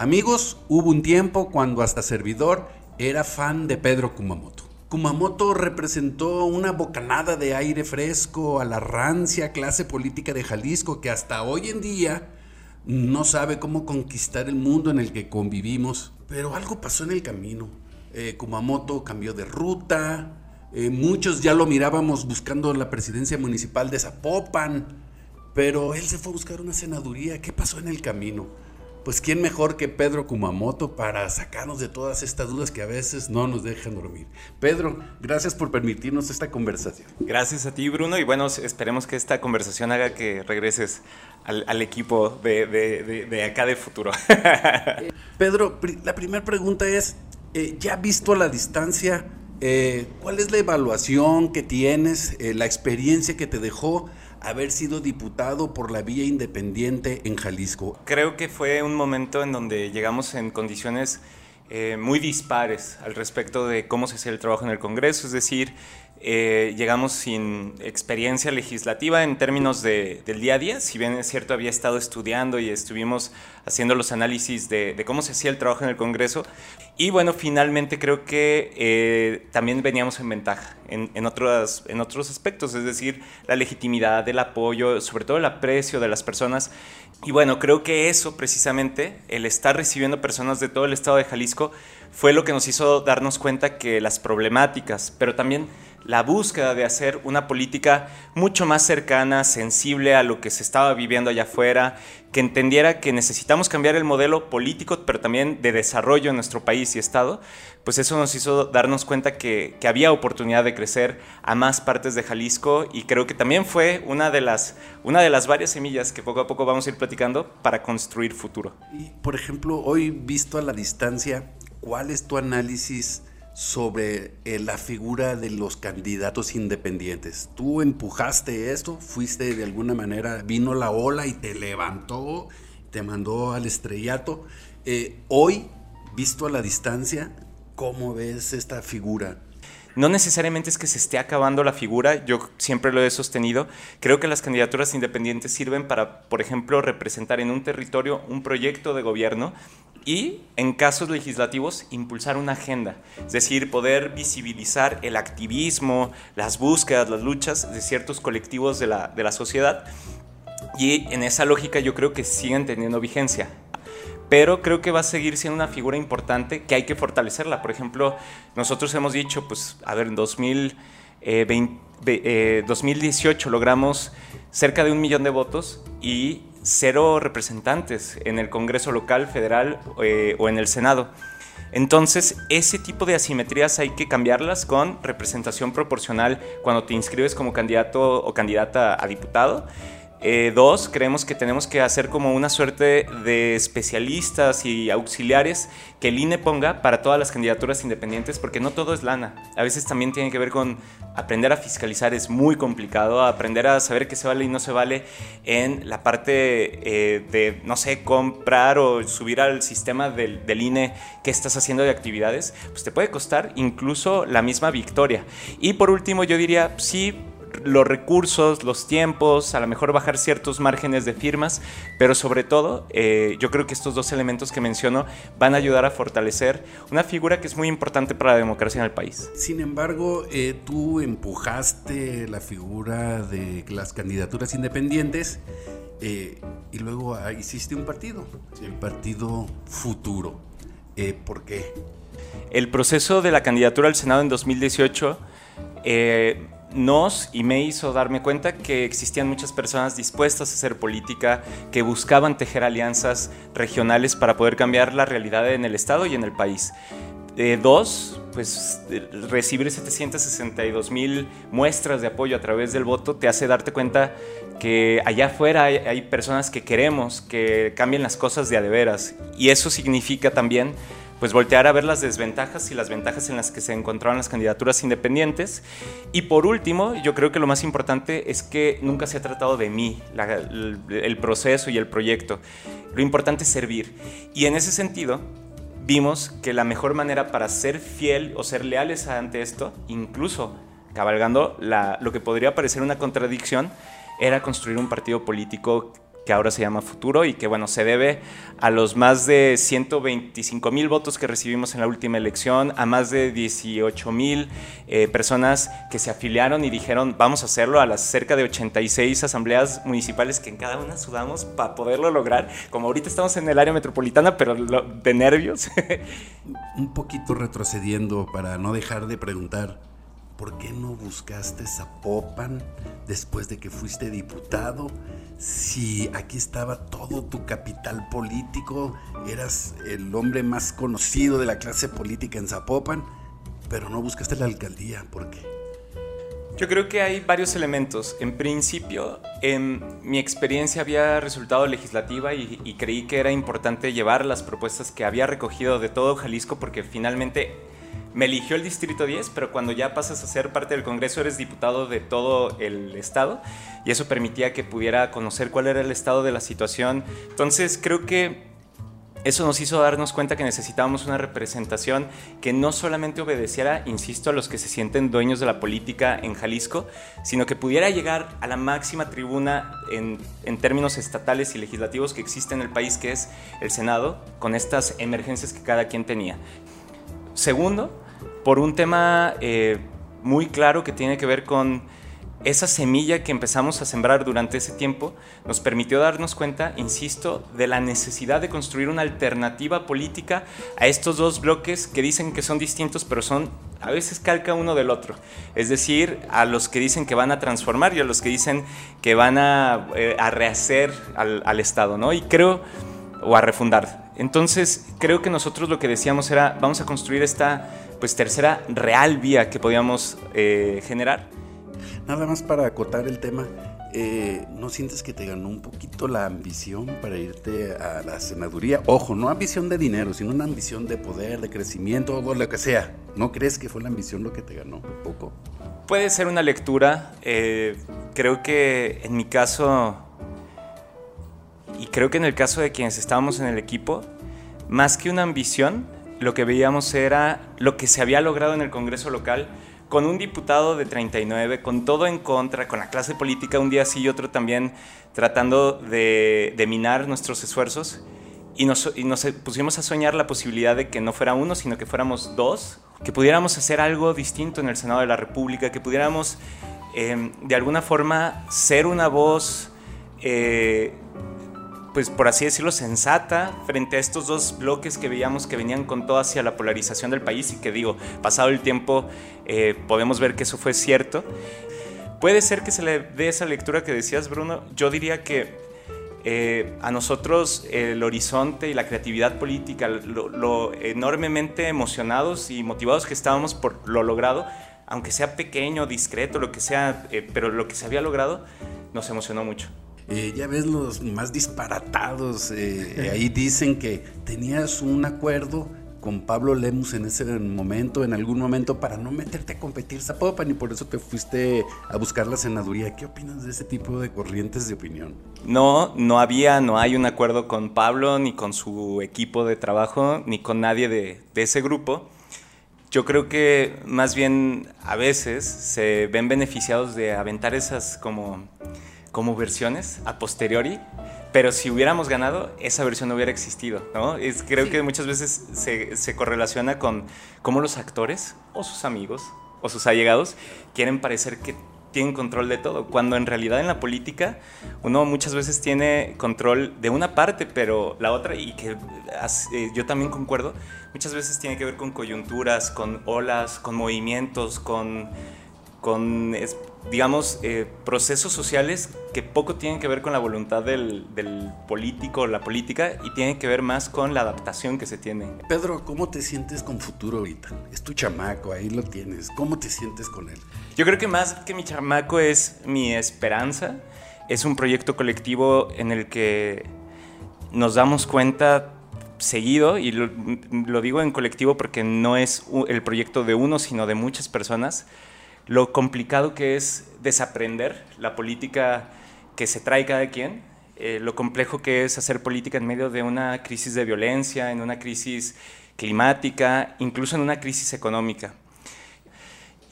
Amigos, hubo un tiempo cuando hasta servidor era fan de Pedro Kumamoto. Kumamoto representó una bocanada de aire fresco a la rancia clase política de Jalisco que hasta hoy en día no sabe cómo conquistar el mundo en el que convivimos. Pero algo pasó en el camino. Eh, Kumamoto cambió de ruta, eh, muchos ya lo mirábamos buscando la presidencia municipal de Zapopan, pero él se fue a buscar una senaduría. ¿Qué pasó en el camino? Pues quién mejor que Pedro Kumamoto para sacarnos de todas estas dudas que a veces no nos dejan dormir. Pedro, gracias por permitirnos esta conversación. Gracias a ti, Bruno, y bueno, esperemos que esta conversación haga que regreses al, equipo de, acá de futuro. Pedro, la primera pregunta es, eh, ya visto a la distancia, eh, ¿cuál es la evaluación que tienes, eh, la experiencia que te dejó haber sido diputado por la vía independiente en Jalisco? Creo que fue un momento en donde llegamos en condiciones muy dispares al respecto de cómo se hacía el trabajo en el Congreso, es decir, eh, llegamos sin experiencia legislativa en términos de, del día a día, si bien es cierto había estado estudiando y estuvimos haciendo los análisis de, cómo se hacía el trabajo en el Congreso. Y bueno, finalmente creo que eh, también veníamos en ventaja en, en, otros, en otros aspectos, es decir, la legitimidad, el apoyo, sobre todo el aprecio de las personas. Y bueno, creo que eso precisamente, el estar recibiendo personas de todo el estado de Jalisco, fue lo que nos hizo darnos cuenta que las problemáticas, pero también la búsqueda de hacer una política mucho más cercana, sensible a lo que se estaba viviendo allá afuera, que entendiera que necesitamos cambiar el modelo político, pero también de desarrollo en nuestro país y Estado, pues eso nos hizo darnos cuenta que, había oportunidad de crecer a más partes de Jalisco y creo que también fue una de las, una de las varias semillas que poco a poco vamos a ir platicando para construir futuro. Y, por ejemplo, hoy visto a la distancia, ¿cuál es tu análisis? Sobre eh, la figura de los candidatos independientes. Tú empujaste esto, fuiste de alguna manera, vino la ola y te levantó, te mandó al estrellato. Eh, hoy, visto a la distancia, ¿cómo ves esta figura? No necesariamente es que se esté acabando la figura, yo siempre lo he sostenido. Creo que las candidaturas independientes sirven para, por ejemplo, representar en un territorio un proyecto de gobierno y, en casos legislativos, impulsar una agenda, es decir, poder visibilizar el activismo, las búsquedas, las luchas de ciertos colectivos de la, de la sociedad. Y en esa lógica yo creo que siguen teniendo vigencia pero creo que va a seguir siendo una figura importante que hay que fortalecerla. Por ejemplo, nosotros hemos dicho, pues, a ver, en 2018 eh, logramos cerca de un millón de votos y cero representantes en el Congreso local, federal eh, o en el Senado. Entonces, ese tipo de asimetrías hay que cambiarlas con representación proporcional cuando te inscribes como candidato o candidata a diputado eh, dos, creemos que tenemos que hacer como una suerte de especialistas y auxiliares que el INE ponga para todas las candidaturas independientes, porque no todo es lana. A veces también tiene que ver con aprender a fiscalizar, es muy complicado, aprender a saber qué se vale y no se vale en la parte eh, de, no sé, comprar o subir al sistema del, del INE qué estás haciendo de actividades, pues te puede costar incluso la misma victoria. Y por último, yo diría, sí, los recursos, los tiempos, a lo mejor bajar ciertos márgenes de firmas, pero sobre todo eh, yo creo que estos dos elementos que menciono van a ayudar a fortalecer una figura que es muy importante para la democracia en el país. Sin embargo, eh, tú empujaste la figura de las candidaturas independientes eh, y luego ah, hiciste un partido, el partido futuro. ¿Por qué? El proceso de la candidatura al Senado en 2018 nos y me hizo darme cuenta que existían muchas personas dispuestas a hacer política, que buscaban tejer alianzas regionales para poder cambiar la realidad en el Estado y en el país. Eh, dos, pues recibir 762 mil muestras de apoyo a través del voto te hace darte cuenta que allá afuera hay, hay personas que queremos que cambien las cosas de a de veras. Y eso significa también pues voltear a ver las desventajas y las ventajas en las que se encontraban las candidaturas independientes. Y por último, yo creo que lo más importante es que nunca se ha tratado de mí, el, proceso y el proyecto. Lo importante es servir. Y en ese sentido, vimos que la mejor manera para ser fiel o ser leales ante esto, incluso cabalgando lo que podría parecer una contradicción, era construir un partido político que ahora se llama Futuro y que bueno, se debe a los más de 125 mil votos que recibimos en la última elección, a más de 18 mil eh, personas que se afiliaron y dijeron vamos a hacerlo, a las cerca de 86 asambleas municipales que en cada una sudamos para poderlo lograr, como ahorita estamos en el área metropolitana, pero de nervios. Un poquito retrocediendo para no dejar de preguntar. ¿Por qué no buscaste Zapopan después de que fuiste diputado? Si aquí estaba todo tu capital político, eras el hombre más conocido de la clase política en Zapopan, pero no buscaste la alcaldía, ¿por qué? Yo creo que hay varios elementos. En principio, en mi experiencia había resultado legislativa y, y creí que era importante llevar las propuestas que había recogido de todo Jalisco porque finalmente me eligió el Distrito 10, pero cuando ya pasas a ser parte del Congreso eres diputado de todo el Estado y eso permitía que pudiera conocer cuál era el estado de la situación. Entonces creo que eso nos hizo darnos cuenta que necesitábamos una representación que no solamente obedeciera, insisto, a los que se sienten dueños de la política en Jalisco, sino que pudiera llegar a la máxima tribuna en, términos estatales y legislativos que existe en el país, que es el Senado, con estas emergencias que cada quien tenía. Segundo, por un tema eh, muy claro que tiene que ver con esa semilla que empezamos a sembrar durante ese tiempo nos permitió darnos cuenta, insisto, de la necesidad de construir una alternativa política a estos dos bloques que dicen que son distintos, pero son a veces calca uno del otro. Es decir, a los que dicen que van a transformar y a los que dicen que van a, eh, rehacer al, al Estado, ¿no? Y creo, o a refundar. Entonces, creo que nosotros lo que decíamos era, vamos a construir esta pues tercera real vía que podíamos eh, generar. Nada más para acotar el tema, eh, ¿no sientes que te ganó un poquito la ambición para irte a la senaduría? Ojo, no ambición de dinero, sino una ambición de poder, de crecimiento, o lo que sea. ¿No crees que fue la ambición lo que te ganó un poco? Puede ser una lectura. Eh, creo que en mi caso, y creo que en el caso de quienes estábamos en el equipo, más que una ambición, lo que veíamos era lo que se había logrado en el Congreso local con un diputado de 39, con todo en contra, con la clase política un día sí y otro también tratando de, minar nuestros esfuerzos. Y nos, pusimos a soñar la posibilidad de que no fuera uno, sino que fuéramos dos, que pudiéramos hacer algo distinto en el Senado de la República, que pudiéramos eh, de alguna forma ser una voz eh, pues por así decirlo, sensata frente a estos dos bloques que veíamos que venían con todo hacia la polarización del país y que digo, pasado el tiempo eh, podemos ver que eso fue cierto. Puede ser que se le dé esa lectura que decías, Bruno. Yo diría que eh, a nosotros el horizonte y la creatividad política, lo, enormemente emocionados y motivados que estábamos por lo logrado, aunque sea pequeño, discreto, lo que sea, eh, pero lo que se había logrado, nos emocionó mucho. Eh, ya ves los más disparatados. Eh, ahí dicen que tenías un acuerdo con Pablo Lemus en ese momento, en algún momento, para no meterte a competir Zapopan y por eso te fuiste a buscar la senaduría. ¿Qué opinas de ese tipo de corrientes de opinión? No, no había, no hay un acuerdo con Pablo, ni con su equipo de trabajo, ni con nadie de, de ese grupo. Yo creo que más bien a veces se ven beneficiados de aventar esas como como versiones a posteriori, pero si hubiéramos ganado, esa versión no hubiera existido, ¿no? Es, creo que muchas veces se, se, correlaciona con cómo los actores o sus amigos o sus allegados quieren parecer que tienen control de todo, cuando en realidad en la política uno muchas veces tiene control de una parte, pero la otra, y que eh, yo también concuerdo, muchas veces tiene que ver con coyunturas, con olas, con movimientos, con con, digamos, eh, procesos sociales que poco tienen que ver con la voluntad del, del político o la política y tienen que ver más con la adaptación que se tiene. Pedro, ¿cómo te sientes con futuro ahorita? Es tu chamaco, ahí lo tienes. ¿Cómo te sientes con él? Yo creo que más que mi chamaco es mi esperanza. Es un proyecto colectivo en el que nos damos cuenta seguido, y lo, lo digo en colectivo porque no es el proyecto de uno, sino de muchas personas, lo complicado que es desaprender la política que se trae cada quien, eh, lo complejo que es hacer política en medio de una crisis de violencia, en una crisis climática, incluso en una crisis económica.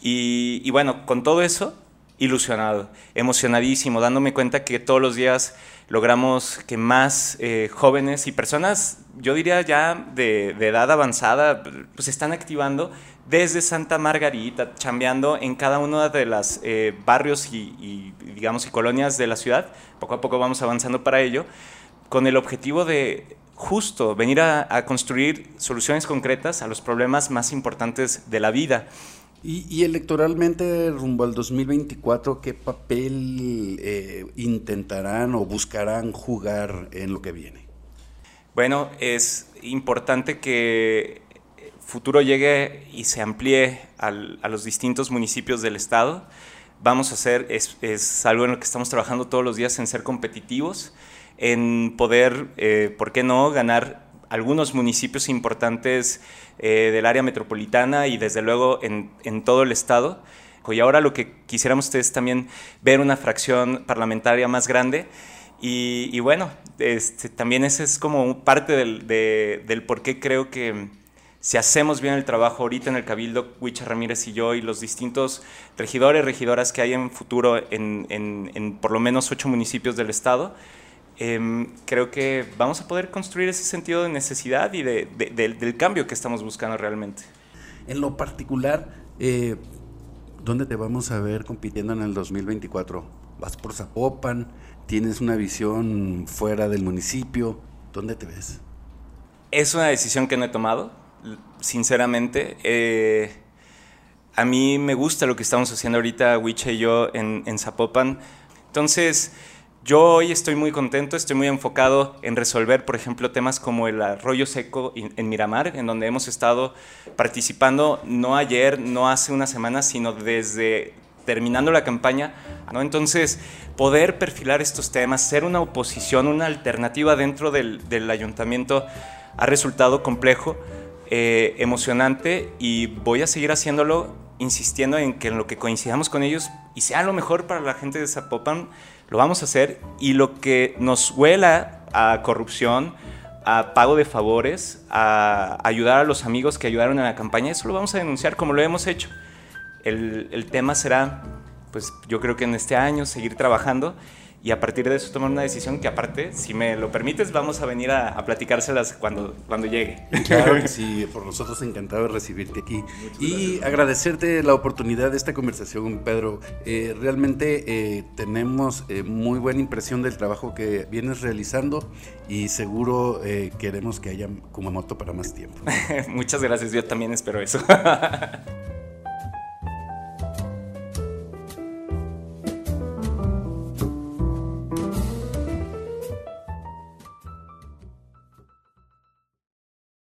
Y, bueno, con todo eso, ilusionado, emocionadísimo, dándome cuenta que todos los días logramos que más eh, jóvenes y personas, yo diría ya de, edad avanzada, pues están activando desde Santa Margarita, chambeando en cada uno de los eh, barrios y, digamos, y colonias de la ciudad. Poco a poco vamos avanzando para ello, con el objetivo de justo venir a construir soluciones concretas a los problemas más importantes de la vida. Y, electoralmente, rumbo al 2024, ¿qué papel eh, intentarán o buscarán jugar en lo que viene? Bueno, es importante que Futuro llegue y se amplíe a los distintos municipios del estado. Vamos a hacer, es, algo en lo que estamos trabajando todos los días, en ser competitivos, en poder, eh, ¿por qué no?, ganar algunos municipios importantes eh, del área metropolitana y desde luego en, en, todo el estado. Y ahora lo que quisiéramos ustedes también ver una fracción parlamentaria más grande. Y, y bueno, este, también ese es como parte del, del por qué creo que si hacemos bien el trabajo ahorita en el Cabildo, Huicha Ramírez y yo y los distintos regidores, regidoras que hay en futuro en, en, en por lo menos ocho municipios del estado, Em, creo que vamos a poder construir ese sentido de necesidad y de, del cambio que estamos buscando realmente. En lo particular, eh, ¿dónde te vamos a ver compitiendo en el 2024? ¿Vas por Zapopan? ¿Tienes una visión fuera del municipio? ¿Dónde te ves? Es una decisión que no he tomado, sinceramente. Eh, a mí me gusta lo que estamos haciendo ahorita, Wicha y yo, en, en Zapopan. Entonces, yo hoy estoy muy contento, estoy muy enfocado en resolver, por ejemplo, temas como el arroyo seco en Miramar, en donde hemos estado participando no ayer, no hace una semana, sino desde terminando la campaña. ¿no? Entonces, poder perfilar estos temas, ser una oposición, una alternativa dentro del, ayuntamiento, ha resultado complejo, eh, emocionante y voy a seguir haciéndolo insistiendo en que en lo que coincidamos con ellos y sea lo mejor para la gente de Zapopan, lo vamos a hacer y lo que nos huela a corrupción, a pago de favores, a ayudar a los amigos que ayudaron en la campaña, eso lo vamos a denunciar como lo hemos hecho. El, el tema será, pues yo creo que en este año seguir trabajando y a partir de eso tomar una decisión que aparte, si me lo permites, vamos a venir a, platicárselas cuando, cuando llegue. Claro que sí, por nosotros encantado de recibirte aquí y agradecerte la oportunidad de esta conversación, Pedro. Eh, realmente eh, tenemos eh, muy buena impresión del trabajo que vienes realizando y seguro queremos que haya Kumamoto para más tiempo. Muchas gracias, yo también espero eso.